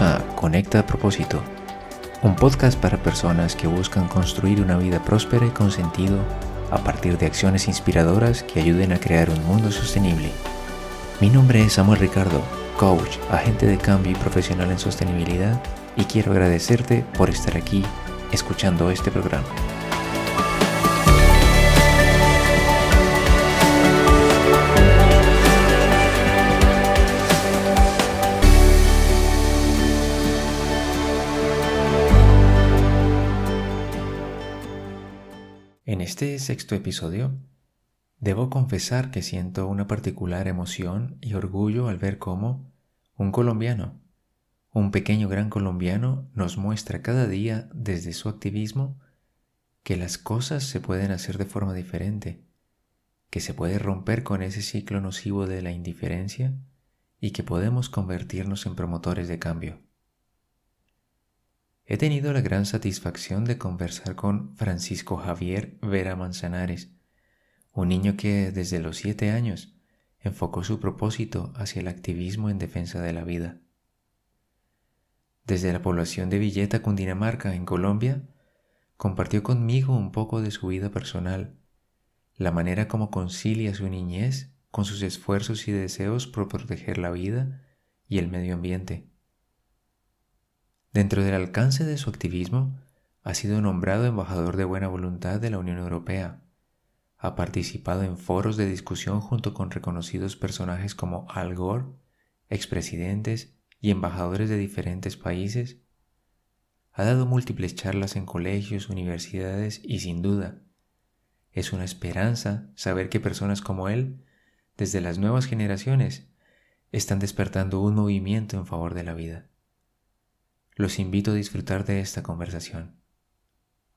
A Conecta a propósito, un podcast para personas que buscan construir una vida próspera y con sentido a partir de acciones inspiradoras que ayuden a crear un mundo sostenible. Mi nombre es Samuel Ricardo, coach, agente de cambio y profesional en sostenibilidad y quiero agradecerte por estar aquí escuchando este programa. Este sexto episodio, debo confesar que siento una particular emoción y orgullo al ver cómo un colombiano, un pequeño gran colombiano, nos muestra cada día desde su activismo que las cosas se pueden hacer de forma diferente, que se puede romper con ese ciclo nocivo de la indiferencia y que podemos convertirnos en promotores de cambio. He tenido la gran satisfacción de conversar con Francisco Javier Vera Manzanares, un niño que desde los siete años enfocó su propósito hacia el activismo en defensa de la vida. Desde la población de Villeta, Cundinamarca, en Colombia, compartió conmigo un poco de su vida personal, la manera como concilia su niñez con sus esfuerzos y deseos por proteger la vida y el medio ambiente. Dentro del alcance de su activismo, ha sido nombrado embajador de buena voluntad de la Unión Europea. Ha participado en foros de discusión junto con reconocidos personajes como Al Gore, expresidentes y embajadores de diferentes países. Ha dado múltiples charlas en colegios, universidades y sin duda, es una esperanza saber que personas como él, desde las nuevas generaciones, están despertando un movimiento en favor de la vida. Los invito a disfrutar de esta conversación.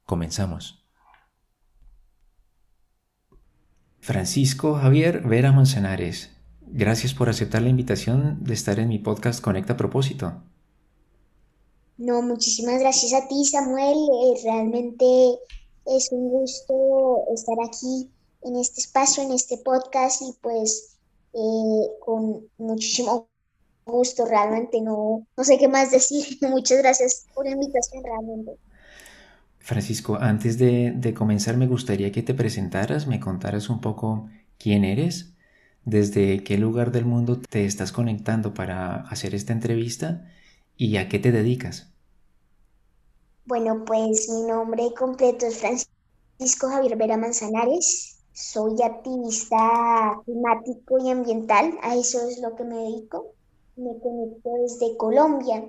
Comenzamos. Francisco Javier Vera Manzanares, gracias por aceptar la invitación de estar en mi podcast Conecta propósito. No, muchísimas gracias a ti, Samuel. Eh, realmente es un gusto estar aquí en este espacio, en este podcast y pues eh, con muchísimo gusto, realmente no, no sé qué más decir. Muchas gracias por la invitación, realmente. Francisco, antes de, de, comenzar me gustaría que te presentaras, me contaras un poco quién eres, desde qué lugar del mundo te estás conectando para hacer esta entrevista y a qué te dedicas. Bueno, pues mi nombre completo es Francisco Javier Vera Manzanares. Soy activista climático y ambiental, a eso es lo que me dedico me conecto desde Colombia,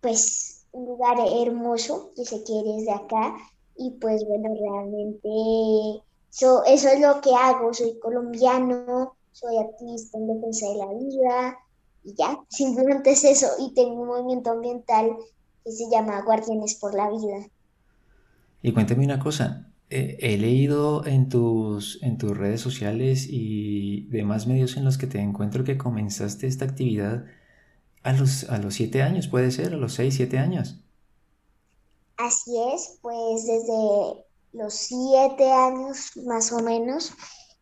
pues un lugar hermoso que se quiere desde acá y pues bueno, realmente eso, eso es lo que hago, soy colombiano, soy activista en defensa de la vida y ya, simplemente es eso. Y tengo un movimiento ambiental que se llama Guardianes por la Vida. Y cuéntame una cosa, eh, he leído en tus, en tus redes sociales y demás medios en los que te encuentro que comenzaste esta actividad a los, a los siete años, puede ser, a los seis, siete años. Así es, pues desde los siete años más o menos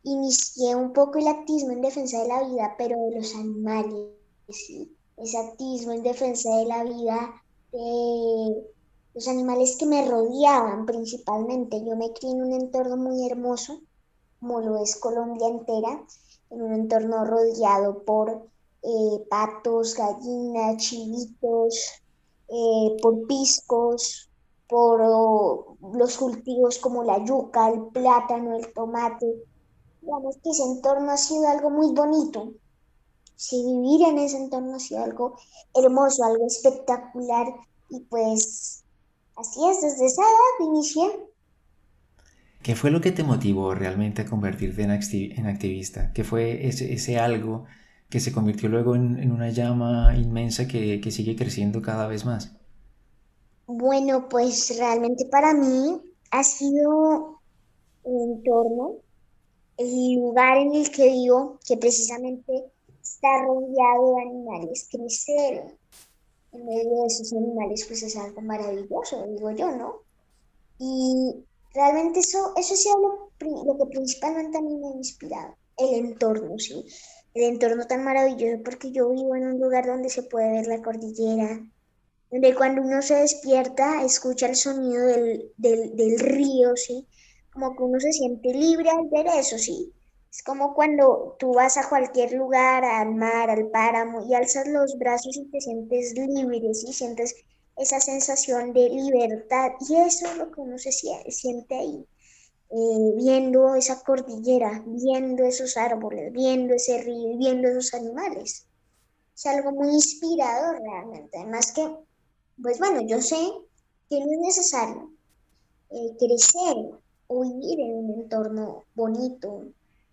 inicié un poco el activismo en defensa de la vida, pero de los animales, ese activismo en defensa de la vida de los animales que me rodeaban principalmente. Yo me crié en un entorno muy hermoso, como lo es Colombia entera, en un entorno rodeado por eh, patos, gallinas, chivitos, eh, por piscos, por los cultivos como la yuca, el plátano, el tomate. Digamos que ese entorno ha sido algo muy bonito. Si vivir en ese entorno ha sido algo hermoso, algo espectacular. Y pues así es, desde esa edad inicié. ¿Qué fue lo que te motivó realmente a convertirte en, activista? ¿Qué fue ese, ese algo que se convirtió luego en, una llama inmensa que, sigue creciendo cada vez más? Bueno, pues realmente para mí ha sido un entorno, el lugar en el que vivo, que precisamente está rodeado de animales, crecer en medio de esos animales, pues es algo maravilloso, digo yo, ¿no? Y realmente eso, eso ha sido lo, lo que principalmente a mí me ha inspirado, el entorno, ¿sí? El entorno tan maravilloso porque yo vivo en un lugar donde se puede ver la cordillera, donde cuando uno se despierta escucha el sonido del, del, del río, ¿sí? Como que uno se siente libre al ver eso, ¿sí? Es como cuando tú vas a cualquier lugar, al mar, al páramo, y alzas los brazos y te sientes libre, ¿sí? Sientes esa sensación de libertad, y eso es lo que uno se siente ahí. Eh, viendo esa cordillera, viendo esos árboles, viendo ese río, viendo esos animales. Es algo muy inspirador realmente. Además que, pues bueno, yo sé que no es necesario eh, crecer o vivir en un entorno bonito,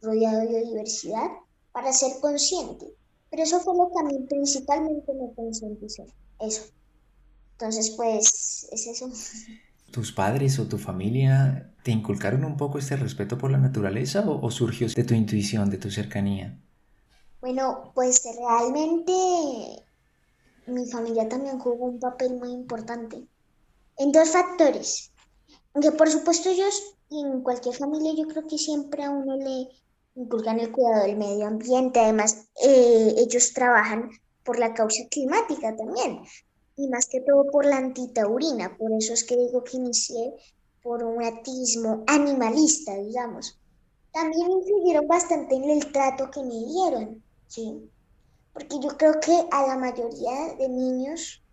rodeado de biodiversidad, para ser consciente. Pero eso fue lo que a mí principalmente me concientizó. Eso. Entonces, pues, es eso. ¿Tus padres o tu familia te inculcaron un poco este respeto por la naturaleza o, surgió de tu intuición, de tu cercanía? Bueno, pues realmente mi familia también jugó un papel muy importante en dos factores. Aunque por supuesto ellos, y en cualquier familia yo creo que siempre a uno le inculcan el cuidado del medio ambiente. Además, eh, ellos trabajan por la causa climática también y más que todo por la antitaurina. Por eso es que digo que inicié por un atismo animalista, digamos. También influyeron bastante en el trato que me dieron, ¿sí? Porque yo creo que a la mayoría de niños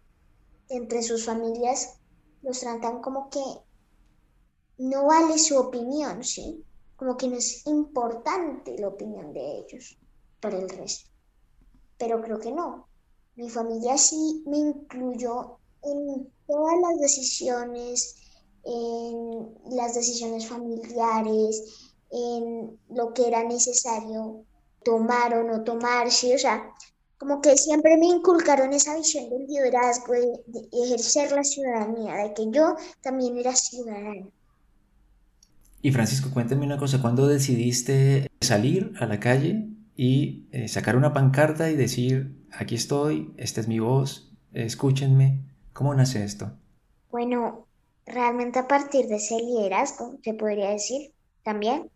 entre sus familias los tratan como que no vale su opinión, ¿sí? Como que no es importante la opinión de ellos para el resto. Pero creo que no. Mi familia sí me incluyó en todas las decisiones, en las decisiones familiares, en lo que era necesario tomar o no tomar, sí, o sea, como que siempre me inculcaron esa visión del liderazgo, de, ejercer la ciudadanía, de que yo también era ciudadana. Y Francisco, cuéntame una cosa, ¿cuándo decidiste salir a la calle y eh, sacar una pancarta y decir, aquí estoy, esta es mi voz, escúchenme. ¿Cómo nace esto? Bueno, realmente a partir de ese liderazgo, se podría decir también.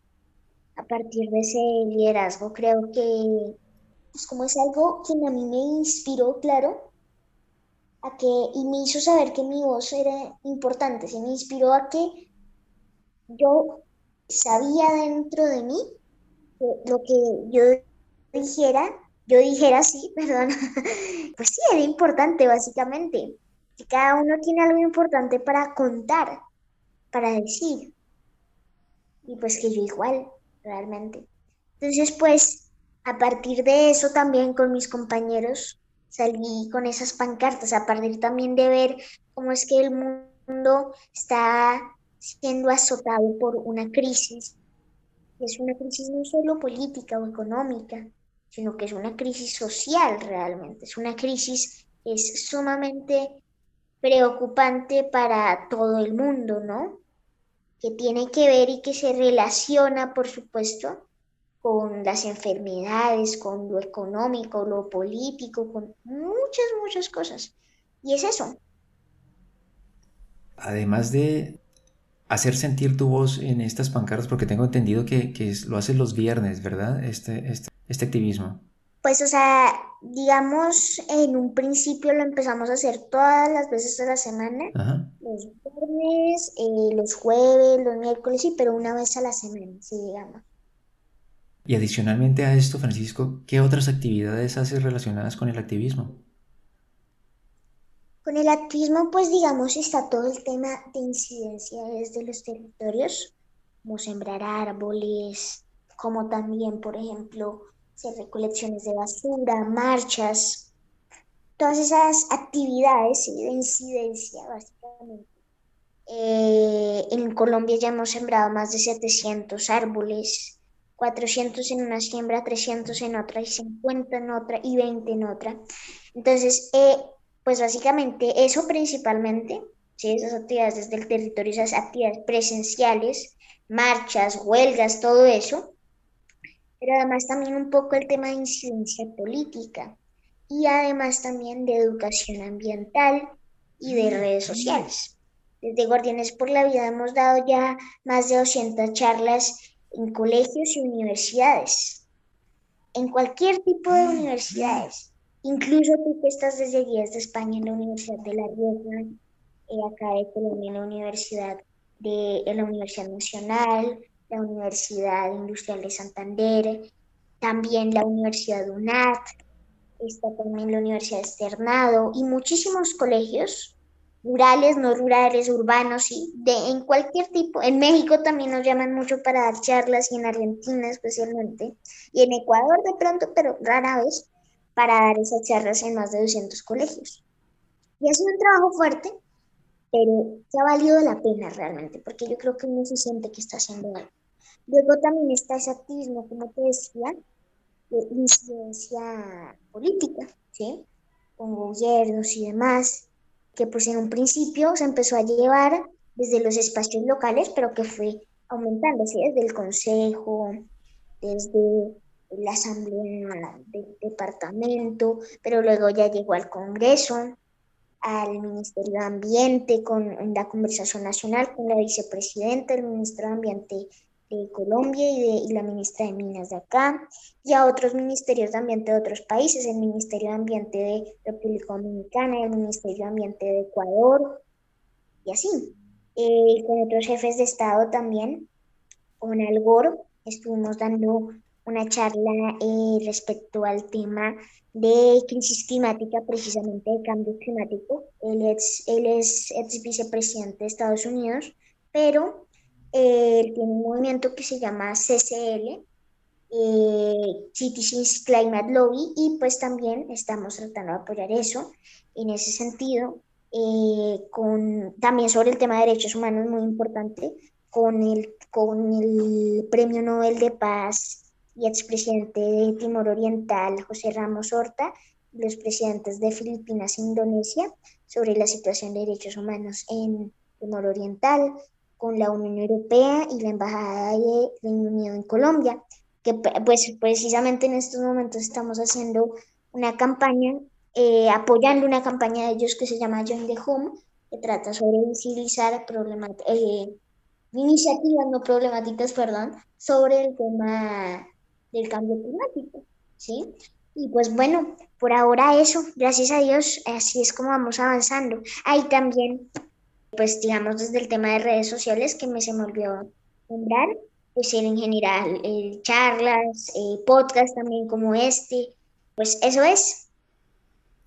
A partir de ese liderazgo, creo que pues como es algo que a mí me inspiró, claro, a que, y me hizo saber que mi voz era importante, se me inspiró a que yo sabía dentro de mí lo que yo dijera, yo dijera sí, perdón, pues sí, era importante básicamente. Que cada uno tiene algo importante para contar, para decir. Y pues que yo igual, realmente. Entonces, pues, a partir de eso también con mis compañeros salí con esas pancartas, a partir también de ver cómo es que el mundo está siendo azotado por una crisis. Es una crisis no solo política o económica, sino que es una crisis social realmente, es una crisis que es sumamente preocupante para todo el mundo, ¿no? Que tiene que ver y que se relaciona, por supuesto, con las enfermedades, con lo económico, lo político, con muchas, muchas cosas. Y es eso. Además de hacer sentir tu voz en estas pancartas, porque tengo entendido que, lo haces los viernes, ¿verdad? Este, este, este activismo. Pues, o sea, digamos, en un principio lo empezamos a hacer todas las veces de la semana, los viernes, eh, los jueves, los miércoles, sí, pero una vez a la semana, sí, digamos. Y adicionalmente a esto, Francisco, ¿qué otras actividades haces relacionadas con el activismo? Con el activismo, pues digamos, está todo el tema de incidencia desde los territorios, como sembrar árboles, como también, por ejemplo, hacer recolecciones de basura, marchas, todas esas actividades de incidencia, básicamente. Eh, en Colombia ya hemos sembrado más de 700 árboles, 400 en una siembra, 300 en otra y 50 en otra y 20 en otra. Entonces, eh, pues básicamente eso principalmente, ¿sí? esas actividades desde el territorio, esas actividades presenciales, marchas, huelgas, todo eso, pero además también un poco el tema de incidencia política y además también de educación ambiental y de redes sociales. Desde Guardianes por la Vida hemos dado ya más de 200 charlas en colegios y universidades, en cualquier tipo de universidades, Incluso tú que estás desde días de España en la Universidad de La Rioja, eh, acá de Colombia en la Universidad de la Universidad Nacional, la Universidad Industrial de Santander, también la Universidad UNAT, está también la Universidad Externado y muchísimos colegios rurales, no rurales, urbanos y de en cualquier tipo. En México también nos llaman mucho para dar charlas y en Argentina especialmente y en Ecuador de pronto, pero rara vez para dar esas charlas en más de 200 colegios. Y ha sido un trabajo fuerte, pero se ha valido la pena realmente, porque yo creo que uno se siente que está haciendo algo. Luego también está ese activismo, como te decía, de incidencia política, ¿sí? Con gobiernos y demás, que pues en un principio se empezó a llevar desde los espacios locales, pero que fue aumentando, ¿sí? Desde el consejo, desde la asamblea del departamento, pero luego ya llegó al Congreso, al Ministerio de Ambiente, con la conversación nacional con la vicepresidenta del Ministerio de Ambiente de Colombia y, de, la ministra de Minas de acá, y a otros ministerios de ambiente de otros países, el Ministerio de Ambiente de República Dominicana, el Ministerio de Ambiente de Ecuador, y así. Eh, con otros jefes de Estado también, con Al Gore, estuvimos dando una charla eh, respecto al tema de crisis climática, precisamente de cambio climático. Él es, él es ex vicepresidente de Estados Unidos, pero eh, un movimiento que se llama CCL, eh, Citizens Climate Lobby, y pues también estamos tratando de apoyar eso en ese sentido. Eh, con, también sobre el tema de derechos humanos, muy importante, con el, con el Premio Nobel de Paz y expresidente de Timor Oriental, José Ramos Horta, los presidentes de Filipinas e Indonesia sobre la situación de derechos humanos en Timor Oriental, con la Unión Europea y la Embajada de Reino Unido en Colombia, que pues precisamente en estos momentos estamos haciendo una campaña, eh, apoyando una campaña de ellos que se llama Join the Home, que trata sobre visibilizar eh, iniciativas, no problemáticas, perdón, sobre el tema del cambio climático, ¿sí? Y pues bueno, por ahora eso, gracias a Dios, así es como vamos avanzando. Hay también pues digamos desde el tema de redes sociales que me se me olvidó nombrar, pues en general eh, charlas, eh, podcasts también como este, pues eso es.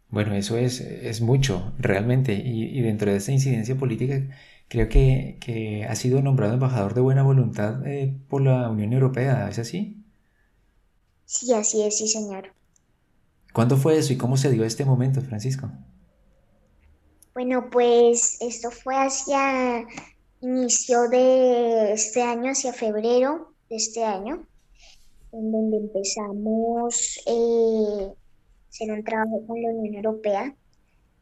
Bueno, eso es, es mucho realmente y, dentro de esta incidencia política creo que, que, ha sido nombrado embajador de buena voluntad eh, por la Unión Europea, ¿es así? Sí, así es, sí señor. ¿Cuándo fue eso y cómo se dio este momento, Francisco? Bueno, pues esto fue hacia inicio de este año, hacia febrero de este año, en donde empezamos eh, hacer un trabajo con la Unión Europea.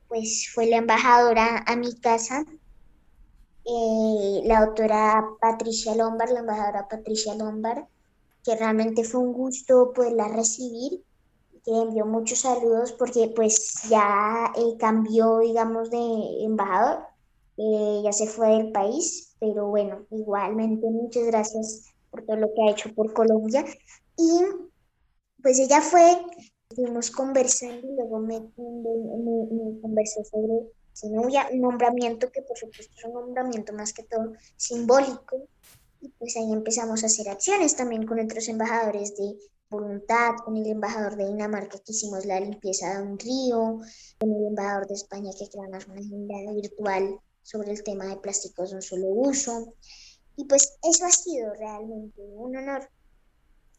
Pues fue la embajadora a mi casa, eh, la doctora Patricia Lombard, la embajadora Patricia Lombard, que realmente fue un gusto poderla recibir envió muchos saludos porque pues ya eh, cambió, digamos, de embajador, eh, ya se fue del país, pero bueno, igualmente muchas gracias por todo lo que ha hecho por Colombia. Y pues ella fue, estuvimos conversando y luego me, me, conversó sobre su novia, un nombramiento que por supuesto es un nombramiento más que todo simbólico. Y pues ahí empezamos a hacer acciones también con otros embajadores de voluntad, con el embajador de Dinamarca que hicimos la limpieza de un río, con el embajador de España que creamos una agenda virtual sobre el tema de plásticos de un solo uso. Y pues eso ha sido realmente un honor.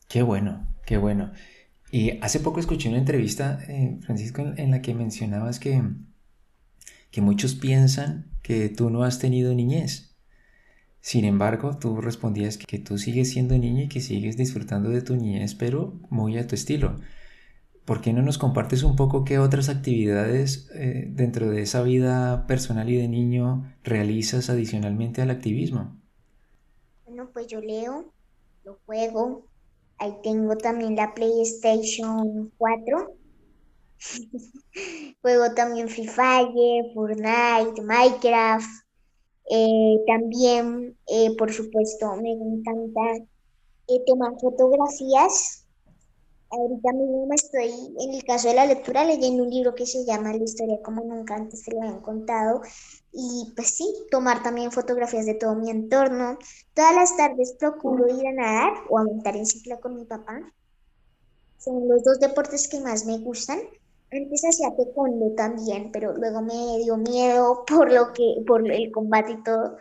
Qué bueno, qué bueno. Y hace poco escuché una entrevista, eh, Francisco, en la que mencionabas que, que muchos piensan que tú no has tenido niñez. Sin embargo, tú respondías que tú sigues siendo niño y que sigues disfrutando de tu niñez, pero muy a tu estilo. ¿Por qué no nos compartes un poco qué otras actividades eh, dentro de esa vida personal y de niño realizas adicionalmente al activismo? Bueno, pues yo leo, lo juego. Ahí tengo también la PlayStation 4. juego también Free Fortnite, Minecraft. Eh, también, eh, por supuesto, me encanta eh, tomar fotografías Ahorita mismo estoy, en el caso de la lectura, leyendo un libro que se llama La historia como nunca antes te lo habían contado. Y pues sí, tomar también fotografías de todo mi entorno. Todas las tardes procuro ir a nadar o a montar en cicla con mi papá. Son los dos deportes que más me gustan. Antes hacía taekwondo también, pero luego me dio miedo por lo que, por el combate y todo.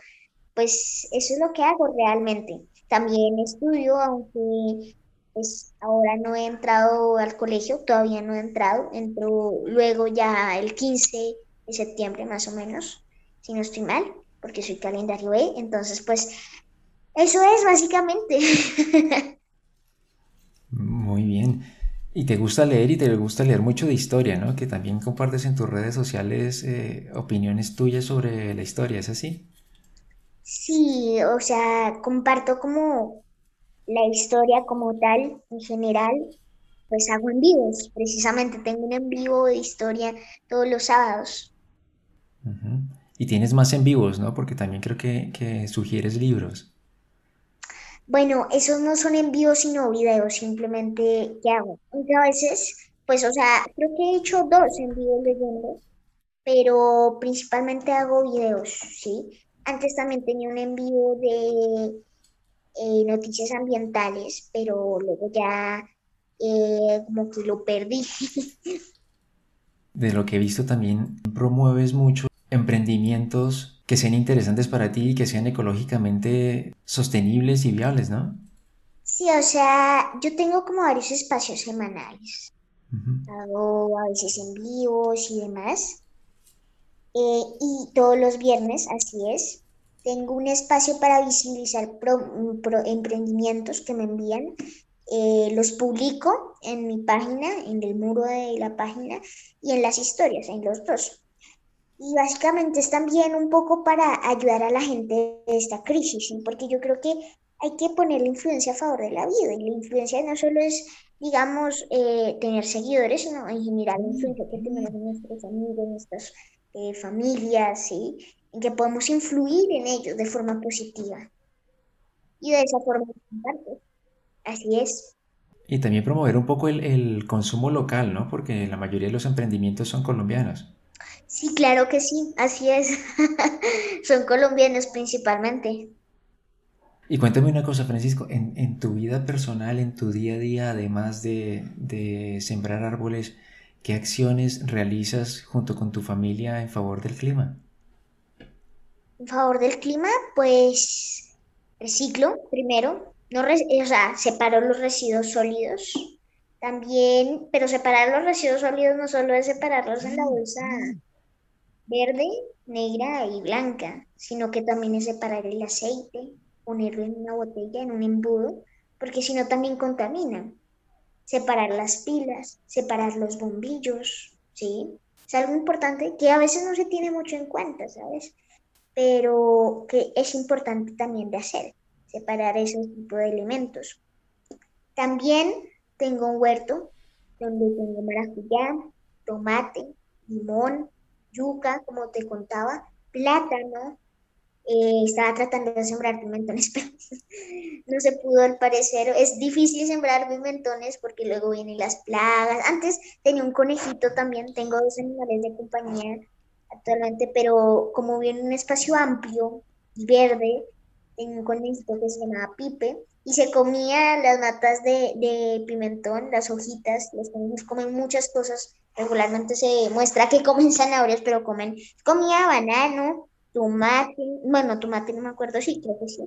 Pues eso es lo que hago realmente. También estudio, aunque pues ahora no he entrado al colegio, todavía no he entrado, entro luego ya el 15 de septiembre más o menos, si no estoy mal, porque soy calendario E, entonces pues eso es básicamente. Muy bien. Y te gusta leer y te gusta leer mucho de historia, ¿no? Que también compartes en tus redes sociales eh, opiniones tuyas sobre la historia, ¿es así? Sí, o sea, comparto como la historia como tal, en general, pues hago en vivos. Precisamente tengo un en vivo de historia todos los sábados. Y tienes más en vivos, ¿no? Porque también creo que, que sugieres libros. Bueno, esos no son en vivo, sino videos, simplemente que hago. Aunque a veces, pues, o sea, creo que he hecho dos en vivo leyendo, pero principalmente hago videos, ¿sí? Antes también tenía un en vivo de eh, noticias ambientales, pero luego ya eh, como que lo perdí. De lo que he visto también promueves mucho emprendimientos que sean interesantes para ti y que sean ecológicamente sostenibles y viables, ¿no? Sí, o sea, yo tengo como varios espacios semanales. Hago a veces en vivos y demás. Eh, y todos los viernes, así es, tengo un espacio para visibilizar emprendimientos que me envían. Eh, los publico en mi página, en el muro de la página y en las historias, en los dos. Y básicamente es también un poco para ayudar a la gente de esta crisis, porque yo creo que hay que poner la influencia a favor de la vida. Y la influencia no solo es, digamos, eh, tener seguidores, sino en general la influencia que tenemos en nuestros amigos, nuestras eh, familias, ¿sí? en que podemos influir en ellos de forma positiva. Y de esa forma, así es. Y también promover un poco el, el, consumo local, ¿no? Porque la mayoría de los emprendimientos son colombianos. Sí, claro que sí, así es. son colombianos principalmente. Y cuéntame una cosa, Francisco, en, en, tu vida personal, en tu día a día, además de, de sembrar árboles, ¿qué acciones realizas junto con tu familia en favor del clima? en favor del clima, pues reciclo primero, no o sea, separo los residuos sólidos también, pero separar los residuos sólidos no solo es separarlos en la bolsa verde, negra y blanca, sino que también es separar el aceite, ponerlo en una botella, en un embudo, porque si no también contaminan. Separar las pilas, separar los bombillos, ¿sí? Es algo importante que a veces no se tiene mucho en cuenta, ¿sabes? pero que es importante también de hacer, separar esos tipos de elementos. También tengo un huerto donde tengo maracuyá, tomate, limón, yuca, como te contaba, plátano. Eh, estaba tratando de sembrar pimentones, pero no se pudo al parecer. Es difícil sembrar pimentones porque luego vienen las plagas. Antes tenía un conejito también, tengo dos animales de compañía actualmente, pero como viene un espacio amplio y verde, en un conejito que se llamaba Pipe, y se comía las matas de, de pimentón, las hojitas, los conejos comen muchas cosas, regularmente se muestra que comen zanahorias, pero comen, comía banano, tomate, bueno, tomate no me acuerdo, sí, creo que sí,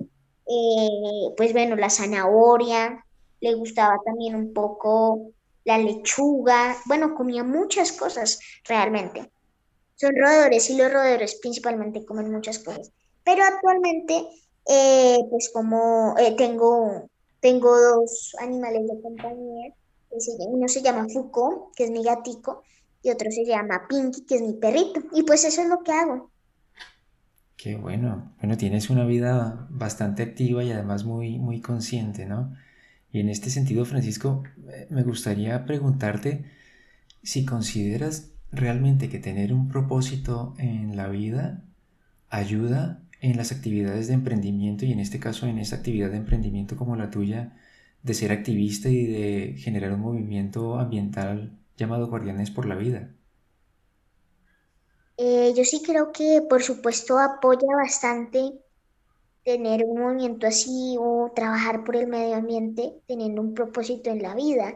eh, pues bueno, la zanahoria, le gustaba también un poco la lechuga, bueno, comía muchas cosas realmente son roedores y los roedores principalmente comen muchas cosas. Pero actualmente, eh, pues como eh, tengo, tengo dos animales de compañía, uno se llama Fuko, que es mi gatico, y otro se llama Pinky, que es mi perrito. Y pues eso es lo que hago. Qué bueno. Bueno, tienes una vida bastante activa y además muy, muy consciente, ¿no? Y en este sentido, Francisco, eh, me gustaría preguntarte si consideras realmente que tener un propósito en la vida ayuda en las actividades de emprendimiento y en este caso en esta actividad de emprendimiento como la tuya de ser activista y de generar un movimiento ambiental llamado Guardianes por la Vida? Eh, yo sí creo que, por supuesto, apoya bastante tener un movimiento así o trabajar por el medio ambiente teniendo un propósito en la vida,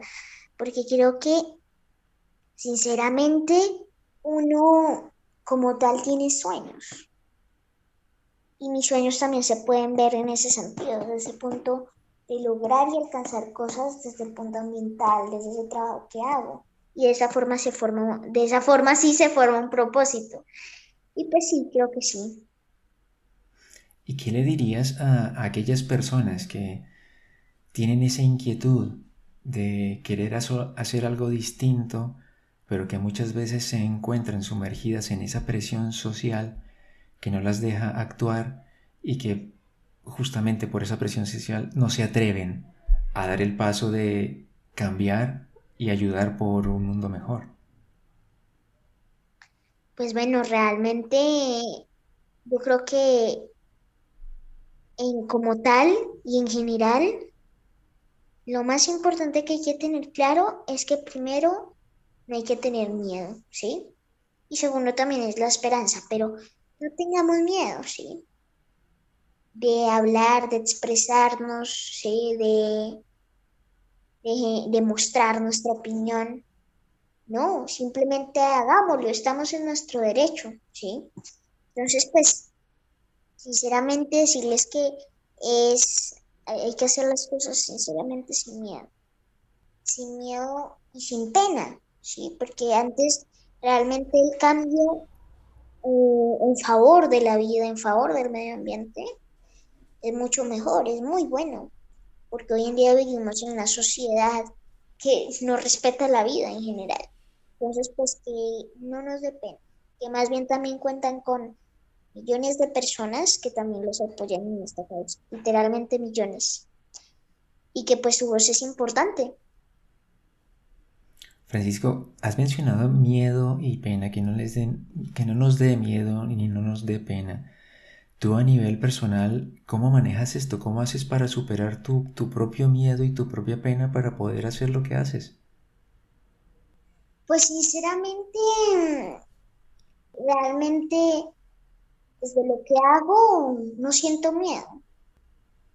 porque creo que, sinceramente, uno como tal tiene sueños. Y mis sueños también se pueden ver en ese sentido, desde ese punto de lograr y alcanzar cosas desde el punto ambiental, desde ese trabajo que hago. Y de esa forma se forma, de esa forma sí se forma un propósito. Y pues sí, creo que sí. ¿Y qué le dirías a, aquellas personas que tienen esa inquietud de querer hacer algo distinto, pero que muchas veces se encuentran sumergidas en esa presión social que no las deja actuar y que justamente por esa presión social no se atreven a dar el paso de cambiar y ayudar por un mundo mejor? Pues bueno, realmente yo creo que en como tal y en general, lo más importante que hay que tener claro es que primero no hay que tener miedo, ¿sí? Y segundo también es la esperanza, pero no tengamos miedo, ¿sí? De hablar, de expresarnos, ¿sí? de, de, mostrar nuestra opinión. No, simplemente hagámoslo, estamos en nuestro derecho, ¿sí? Entonces, pues, sinceramente decirles que es, hay que hacer las cosas sinceramente sin miedo, sin miedo y sin pena, ¿sí? Porque antes realmente el cambio eh, en favor de la vida, en favor del medio ambiente, es mucho mejor, es muy bueno, porque hoy en día vivimos en una sociedad que no respeta la vida en general. Entonces, pues que no nos dé pena, que más bien también cuentan con millones de personas que también los apoyan en esta causa, literalmente millones, y que pues su voz es importante. Francisco, has mencionado miedo y pena, que no, les den, que no nos dé miedo ni no nos dé pena. Tú a nivel personal, ¿cómo manejas esto? ¿Cómo haces para superar tu, tu propio miedo y tu propia pena para poder hacer lo que haces? Pues sinceramente, realmente desde lo que hago no siento miedo.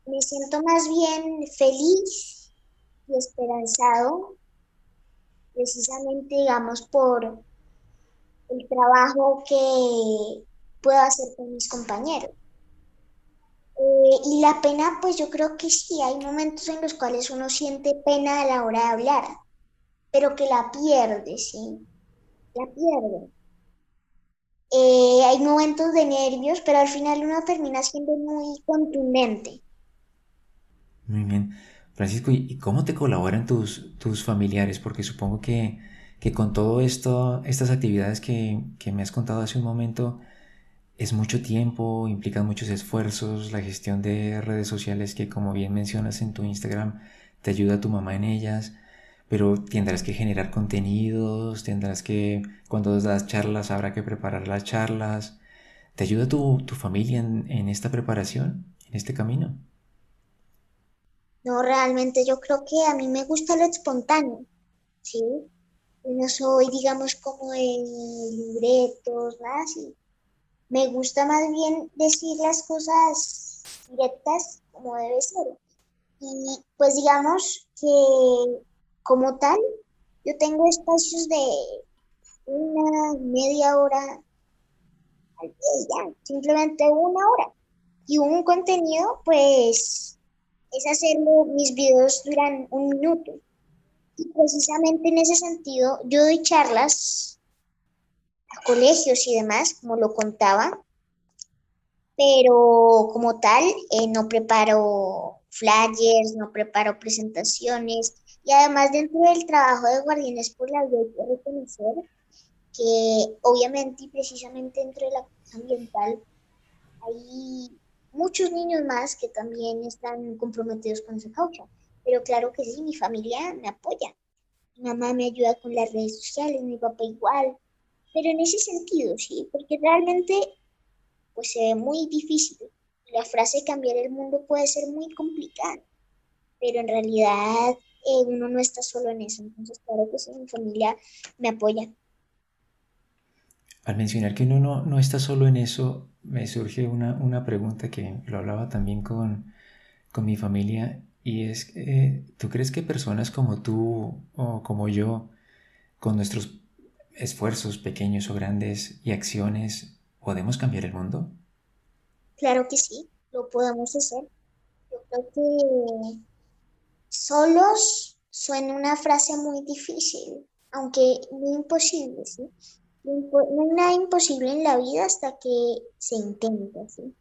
Me siento más bien feliz y esperanzado, precisamente, digamos, por el trabajo que puedo hacer con mis compañeros. Eh, y la pena, pues yo creo que sí, hay momentos en los cuales uno siente pena a la hora de hablar, pero que la pierde, ¿sí? La pierde. Eh, hay momentos de nervios, pero al final uno termina siendo muy contundente. Muy bien. Francisco, ¿y cómo te colaboran tus, tus familiares? Porque supongo que, que con todo esto, estas actividades que, que me has contado hace un momento, es mucho tiempo, implica muchos esfuerzos, la gestión de redes sociales que como bien mencionas en tu Instagram, te ayuda a tu mamá en ellas, pero tendrás que generar contenidos, tendrás que, cuando das charlas, habrá que preparar las charlas. ¿Te ayuda tu, tu familia en, en esta preparación, en este camino? No, realmente yo creo que a mí me gusta lo espontáneo, ¿sí? No soy, digamos, como de libretos, nada así me gusta más bien decir las cosas directas como debe ser. Y pues digamos que como tal, yo tengo espacios de una media hora al día, simplemente una hora. Y un contenido, pues, es hacerlo, mis videos duran un minuto. Y precisamente en ese sentido, yo doy charlas colegios y demás, como lo contaba, pero como tal eh, no preparo flyers, no preparo presentaciones y además dentro del trabajo de Guardianes por la Vida que reconocer que obviamente y precisamente dentro de la ambiental hay muchos niños más que también están comprometidos con esa causa, pero claro que sí, mi familia me apoya. Mi mamá me ayuda con las redes sociales, mi papá igual, pero en ese sentido, sí, porque realmente pues se ve muy difícil. La frase cambiar el mundo puede ser muy complicada, pero en realidad eh, uno no está solo en eso. Entonces, claro que sí, mi familia me apoya. Al mencionar que uno no, está solo en eso, me surge una, pregunta que lo hablaba también con, mi familia y es, eh, ¿tú crees que personas como tú o como yo, con nuestros esfuerzos pequeños o grandes y acciones, podemos cambiar el mundo? Claro que sí, lo podemos hacer. Yo creo que solos suena una frase muy difícil, aunque no imposible, ¿sí? No hay nada imposible en la vida hasta que se intenta, ¿sí?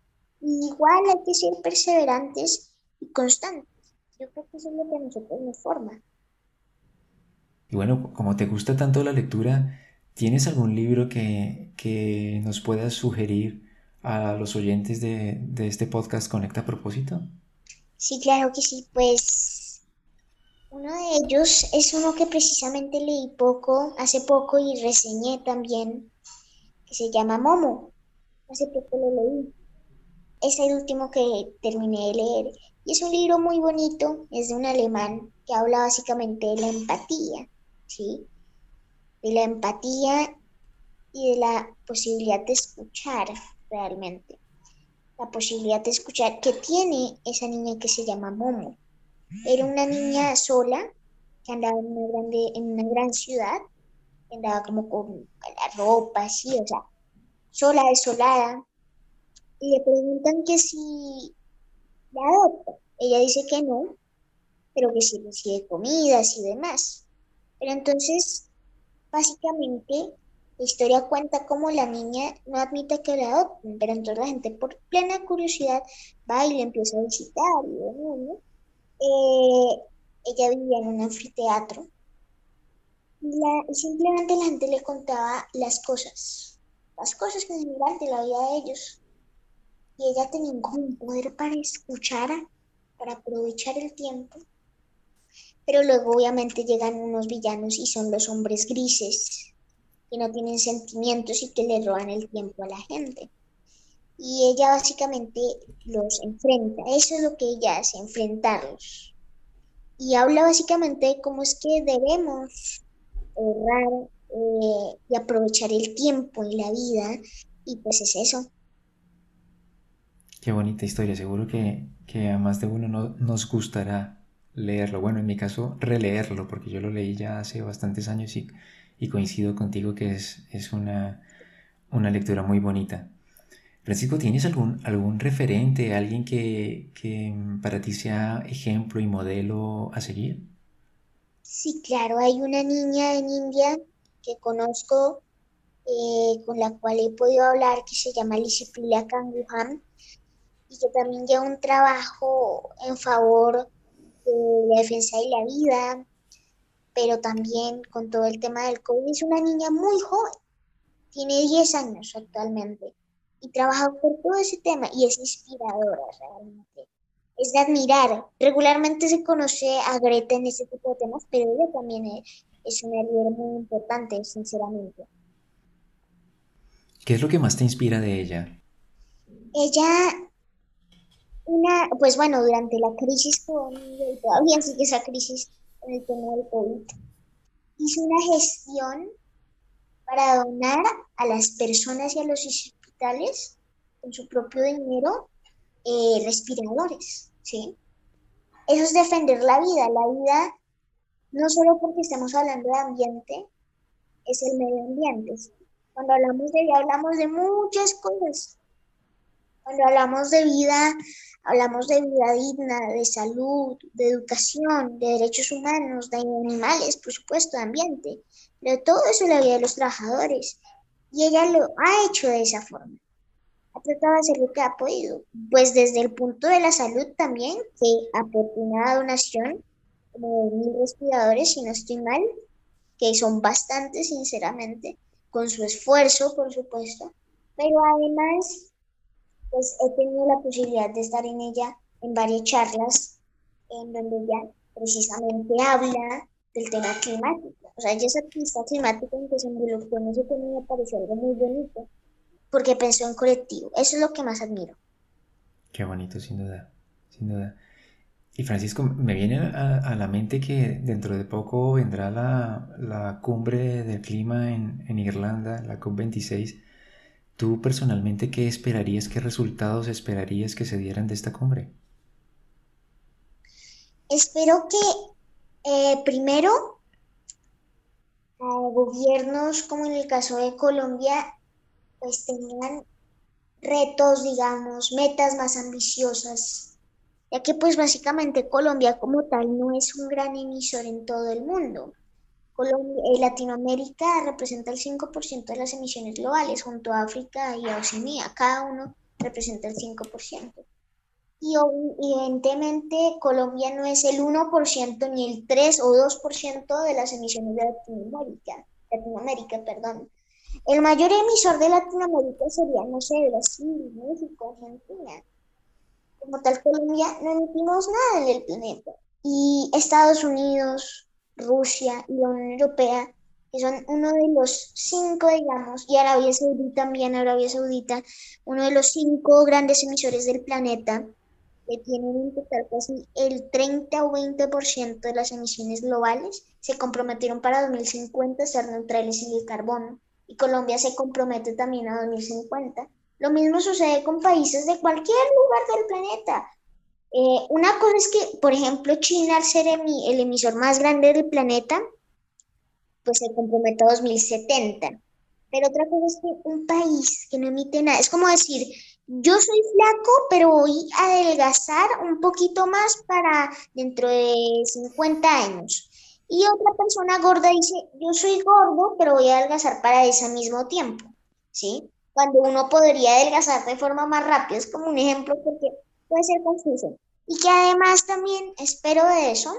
igual hay que ser perseverantes y constantes. Yo creo que eso es lo que a nosotros nos forma. Y bueno, como te gusta tanto la lectura, ¿tienes algún libro que, que nos puedas sugerir a los oyentes de, de este podcast Conecta a propósito? Sí, claro que sí. Pues uno de ellos es uno que precisamente leí poco, hace poco y reseñé también, que se llama Momo. Hace poco lo leí. Es el último que terminé de leer. Y es un libro muy bonito, es de un alemán que habla básicamente de la empatía, ¿sí? De la empatía y de la posibilidad de escuchar realmente. La posibilidad de escuchar que tiene esa niña que se llama Momo. Era una niña sola que andaba en una, grande, en una gran ciudad, andaba como con la ropa así, o sea, sola, desolada. Y le preguntan que si la adopta. Ella dice que no, pero que sí recibe comidas y demás. Pero entonces, básicamente, la historia cuenta cómo la niña no admite que la adopten, pero entonces la gente por plena curiosidad va y le empieza a visitar. Y, eh, ella vivía en un anfiteatro y, simplemente la gente le contaba las cosas, las cosas en general de la vida de ellos. Y ella tenía un poder para escuchar para aprovechar el tiempo. Pero luego obviamente llegan unos villanos y son los hombres grises, que no tienen sentimientos y que le roban el tiempo a la gente. Y ella básicamente los enfrenta, eso es lo que ella hace, enfrentarlos. Y habla básicamente de cómo es que debemos ahorrar eh, y aprovechar el tiempo en la vida, y pues es eso. Qué bonita historia, seguro que, a más de uno no, nos gustará leerlo. Bueno, en mi caso, releerlo, porque yo lo leí ya hace bastantes años y, coincido contigo que es, es una, lectura muy bonita. Francisco, ¿tienes algún, algún referente, alguien que, para ti sea ejemplo y modelo a seguir? Sí, claro, hay una niña en India que conozco, eh, con la cual he podido hablar, que se llama Lisipila Kanguham y que también lleva un trabajo en favor la defensa de la vida, pero también con todo el tema del COVID. Es una niña muy joven, tiene 10 años actualmente y trabaja por todo ese tema y es inspiradora realmente. Es de admirar. Regularmente se conoce a Greta en ese tipo de temas, pero ella también es, es una líder muy importante, sinceramente. ¿Qué es lo que más te inspira de ella? Ella una, pues bueno, durante la crisis con, todavía sigue esa crisis en el tema del COVID, hizo una gestión para donar a las personas y a los hospitales con su propio dinero eh, respiradores, ¿sí? Eso es defender la vida, la vida no solo porque estamos hablando de ambiente, es el medio ambiente. Cuando hablamos de vida hablamos de muchas cosas. Cuando hablamos de vida Hablamos de vida digna, de salud, de educación, de derechos humanos, de animales, por supuesto, de ambiente. Pero todo eso la vida de los trabajadores. Y ella lo ha hecho de esa forma. Ha tratado de hacer lo que ha podido. Pues desde el punto de la salud también, que aportó una donación de mil respiradores, si no estoy mal, que son bastantes, sinceramente, con su esfuerzo, por supuesto. Pero además pues he tenido la posibilidad de estar en ella en varias charlas en donde ella precisamente habla del tema climático. O sea, ella es activista climática en que se involucró en tema y me pareció algo muy bonito, porque pensó en colectivo. Eso es lo que más admiro. Qué bonito, sin duda, sin duda. Y Francisco, me viene a, la mente que dentro de poco vendrá la, cumbre del clima en, en Irlanda, la COP26. ¿Tú personalmente qué esperarías, qué resultados esperarías que se dieran de esta cumbre? Espero que eh, primero gobiernos como en el caso de Colombia pues tengan retos, digamos, metas más ambiciosas, ya que pues básicamente Colombia como tal no es un gran emisor en todo el mundo. Eh, Latinoamérica representa el 5% de las emisiones globales, junto a África y a Oceanía, cada uno representa el 5% y evidentemente Colombia no es el 1% ni el 3 o 2% de las emisiones de Latinoamérica, Latinoamérica, perdón. El mayor emisor de Latinoamérica sería, no sé, Brasil, México, Argentina. Como tal, Colombia no emitimos nada en el planeta. Y Estados Unidos, Rusia y la Unión Europea, que son uno de los cinco, digamos, y Arabia Saudita también, Arabia Saudita, uno de los cinco grandes emisores del planeta, que tienen en total casi el 30 o 20% de las emisiones globales, se comprometieron para 2050 a ser neutrales en el carbono y Colombia se compromete también a 2050. Lo mismo sucede con países de cualquier lugar del planeta. Eh, una cosa es que, por ejemplo, China, al ser el emisor más grande del planeta, pues se compromete a 2070. Pero otra cosa es que un país que no emite nada, es como decir, yo soy flaco, pero voy a adelgazar un poquito más para dentro de 50 años. Y otra persona gorda dice, yo soy gordo, pero voy a adelgazar para ese mismo tiempo. ¿Sí? Cuando uno podría adelgazar de forma más rápida, es como un ejemplo porque puede ser confuso. Y que además también espero de eso,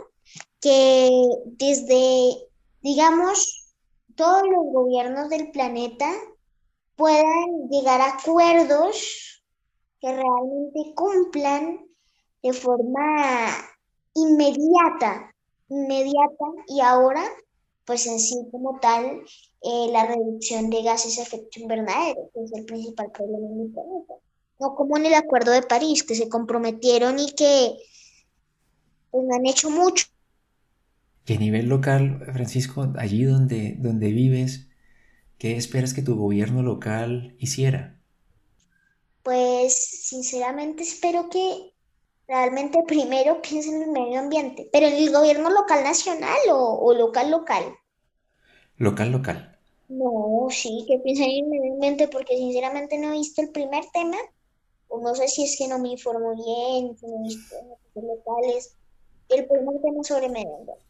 que desde, digamos, todos los gobiernos del planeta puedan llegar a acuerdos que realmente cumplan de forma inmediata, inmediata y ahora, pues en sí como tal, eh, la reducción de gases de efecto invernadero, que es el principal problema en el planeta. No como en el Acuerdo de París, que se comprometieron y que pues, han hecho mucho. Y a nivel local, Francisco, allí donde, donde vives, ¿qué esperas que tu gobierno local hiciera? Pues sinceramente espero que realmente primero piensen en el medio ambiente, pero en el gobierno local nacional o, local local. Local local. No, sí, que piensen en el medio ambiente porque sinceramente no he visto el primer tema, o no sé si es que no me informo bien, si no locales, el tema sobre medio ambiente.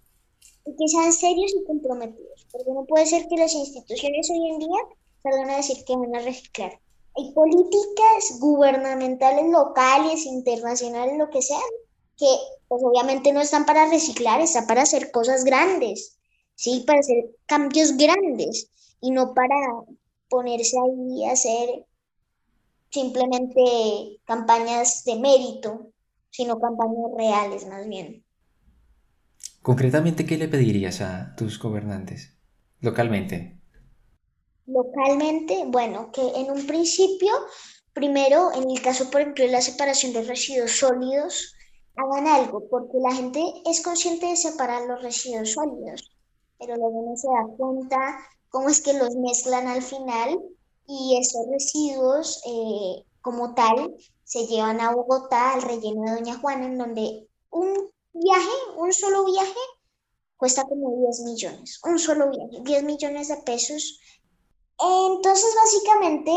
Y que sean serios y comprometidos, porque no puede ser que las instituciones hoy en día salgan a decir que van a reciclar hay políticas gubernamentales locales, internacionales, lo que sean, que pues obviamente no están para reciclar, están para hacer cosas grandes, ¿sí? Para hacer cambios grandes y no para ponerse ahí a hacer simplemente campañas de mérito, sino campañas reales más bien. Concretamente, ¿qué le pedirías a tus gobernantes localmente? Localmente, bueno, que en un principio, primero, en el caso, por ejemplo, de la separación de residuos sólidos, hagan algo, porque la gente es consciente de separar los residuos sólidos, pero luego no se da cuenta cómo es que los mezclan al final y esos residuos, eh, como tal, se llevan a Bogotá, al relleno de Doña Juana, en donde un viaje, un solo viaje, cuesta como 10 millones, un solo viaje, 10 millones de pesos entonces, básicamente,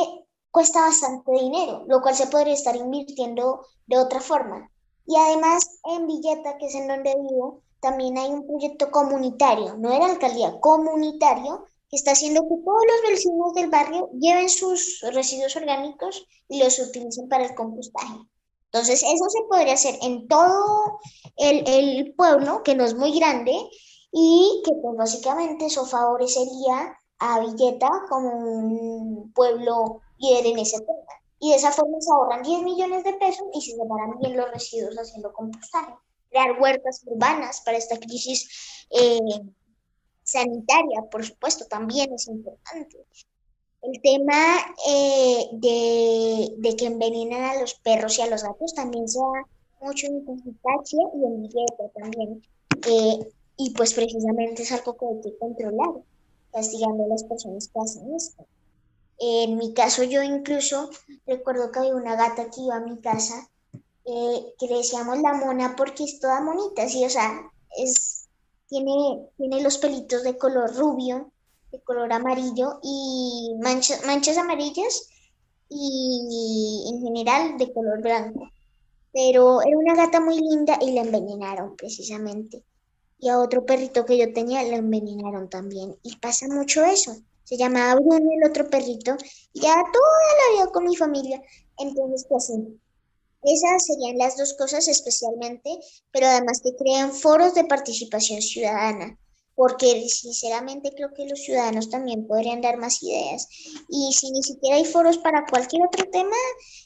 cuesta bastante dinero, lo cual se podría estar invirtiendo de otra forma. Y además, en Villeta, que es en donde vivo, también hay un proyecto comunitario, no de la alcaldía, comunitario, que está haciendo que todos los vecinos del barrio lleven sus residuos orgánicos y los utilicen para el compostaje. Entonces, eso se podría hacer en todo el, el pueblo, que no es muy grande, y que pues básicamente eso favorecería a Villeta como un pueblo líder en ese tema. Y de esa forma se ahorran 10 millones de pesos y se separan bien los residuos haciendo compostaje. Crear huertas urbanas para esta crisis eh, sanitaria, por supuesto, también es importante. El tema eh, de, de, que envenenan a los perros y a los gatos también se ha mucho en Pistache y en Villeta también. Eh, y pues precisamente es algo que hay que controlar, castigando a las personas que hacen esto. En mi caso, yo incluso recuerdo que había una gata que iba a mi casa eh, que le decíamos la mona porque es toda monita, sí, o sea, es, tiene, tiene los pelitos de color rubio, de color amarillo y manchas, amarillas y en general de color blanco. Pero era una gata muy linda y la envenenaron precisamente. Y a otro perrito que yo tenía la envenenaron también. Y pasa mucho eso. Se llamaba Bruno el otro perrito y ya toda la vida con mi familia. Entonces, pues sí, esas serían las dos cosas especialmente, pero además que crean foros de participación ciudadana porque sinceramente creo que los ciudadanos también podrían dar más ideas. Y si ni siquiera hay foros para cualquier otro tema,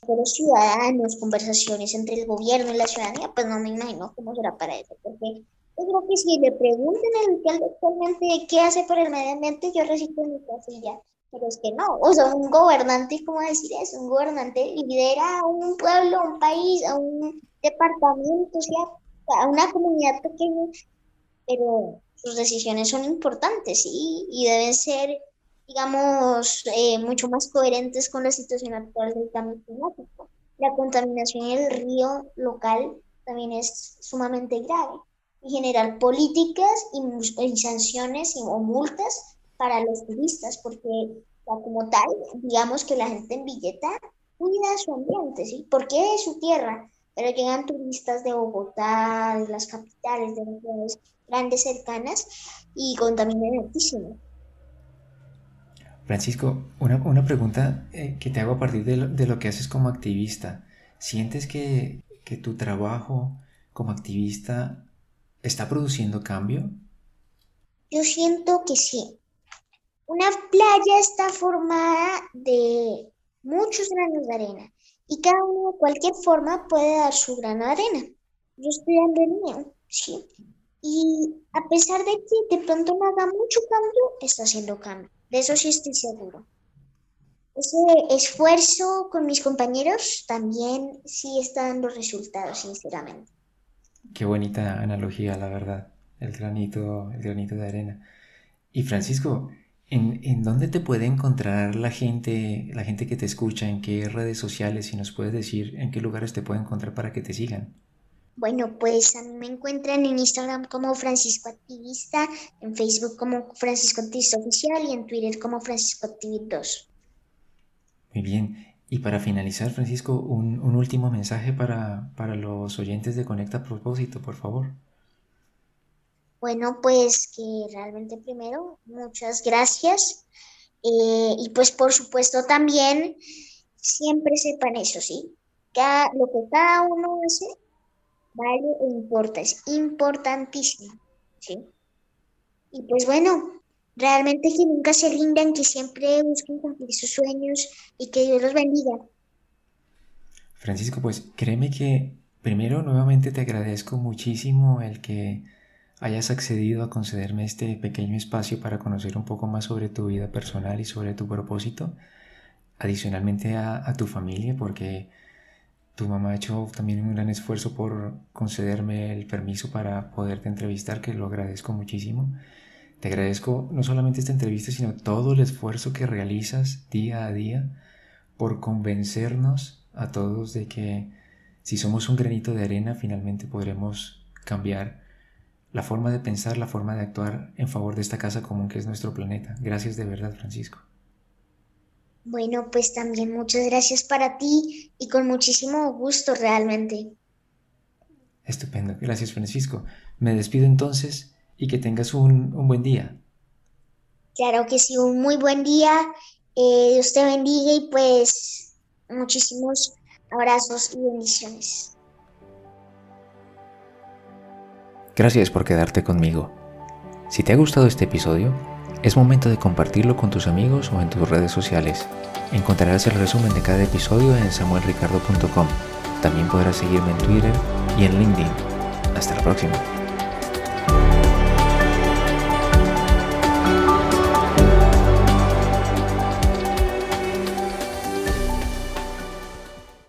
foros ciudadanos, conversaciones entre el gobierno y la ciudadanía, pues no me imagino cómo será para eso. Porque yo creo que si le preguntan al alcalde actualmente qué hace por el medio ambiente, yo recito mi casilla. Pero es que no, o sea, un gobernante, ¿cómo decir eso? Un gobernante lidera a un pueblo, a un país, a un departamento, o sea, a una comunidad pequeña, pero sus decisiones son importantes y deben ser, digamos, eh, mucho más coherentes con la situación actual del cambio climático. La contaminación en el río local también es sumamente grave y generar políticas y, sanciones o multas para los turistas, porque como tal, digamos que la gente en Villeta cuida su ambiente, ¿sí? Porque es su tierra, pero llegan turistas de Bogotá, de las capitales, de las grandes cercanas y contaminan muchísimo. Francisco, una, pregunta eh, que te hago a partir de lo, que haces como activista. ¿Sientes que, que tu trabajo como activista está produciendo cambio? Yo siento que sí. Una playa está formada de muchos granos de arena y cada uno de cualquier forma puede dar su grano de arena. Yo estoy dando el mío, sí. Y a pesar de que de pronto no haga mucho cambio, está haciendo cambio. De eso sí estoy seguro. Ese esfuerzo con mis compañeros también sí está dando resultados, sinceramente. Qué bonita analogía, la verdad. El granito, el granito de arena. Y Francisco, ¿en, ¿en, dónde te puede encontrar la gente, la gente que te escucha? ¿En qué redes sociales? Si nos puedes decir en qué lugares te puede encontrar para que te sigan. Bueno, pues a mí me encuentran en Instagram como Francisco Activista, en Facebook como Francisco Activista Oficial y en Twitter como Francisco Activista 2. Muy bien. Y para finalizar, Francisco, un, último mensaje para, los oyentes de Conecta a Propósito, por favor. Bueno, pues que realmente primero, muchas gracias. Eh, y pues por supuesto también, siempre sepan eso, ¿sí? Cada, lo que cada uno hace vale e importa, es importantísimo, ¿sí? Y pues bueno, realmente que nunca se rindan, que siempre busquen cumplir sus sueños y que Dios los bendiga. Francisco, pues créeme que primero nuevamente te agradezco muchísimo el que hayas accedido a concederme este pequeño espacio para conocer un poco más sobre tu vida personal y sobre tu propósito, adicionalmente a, tu familia, porque tu mamá ha hecho también un gran esfuerzo por concederme el permiso para poderte entrevistar, que lo agradezco muchísimo. Te agradezco no solamente esta entrevista, sino todo el esfuerzo que realizas día a día por convencernos a todos de que si somos un granito de arena, finalmente podremos cambiar la forma de pensar, la forma de actuar en favor de esta casa común que es nuestro planeta. Gracias de verdad, Francisco. Bueno, pues también muchas gracias para ti y con muchísimo gusto realmente. Estupendo, gracias Francisco. Me despido entonces y que tengas un, buen día. Claro que sí, un muy buen día. Eh, Dios te bendiga y pues muchísimos abrazos y bendiciones. Gracias por quedarte conmigo. Si te ha gustado este episodio, es momento de compartirlo con tus amigos o en tus redes sociales. Encontrarás el resumen de cada episodio en samuelricardo.com. También podrás seguirme en Twitter y en LinkedIn. Hasta la próxima.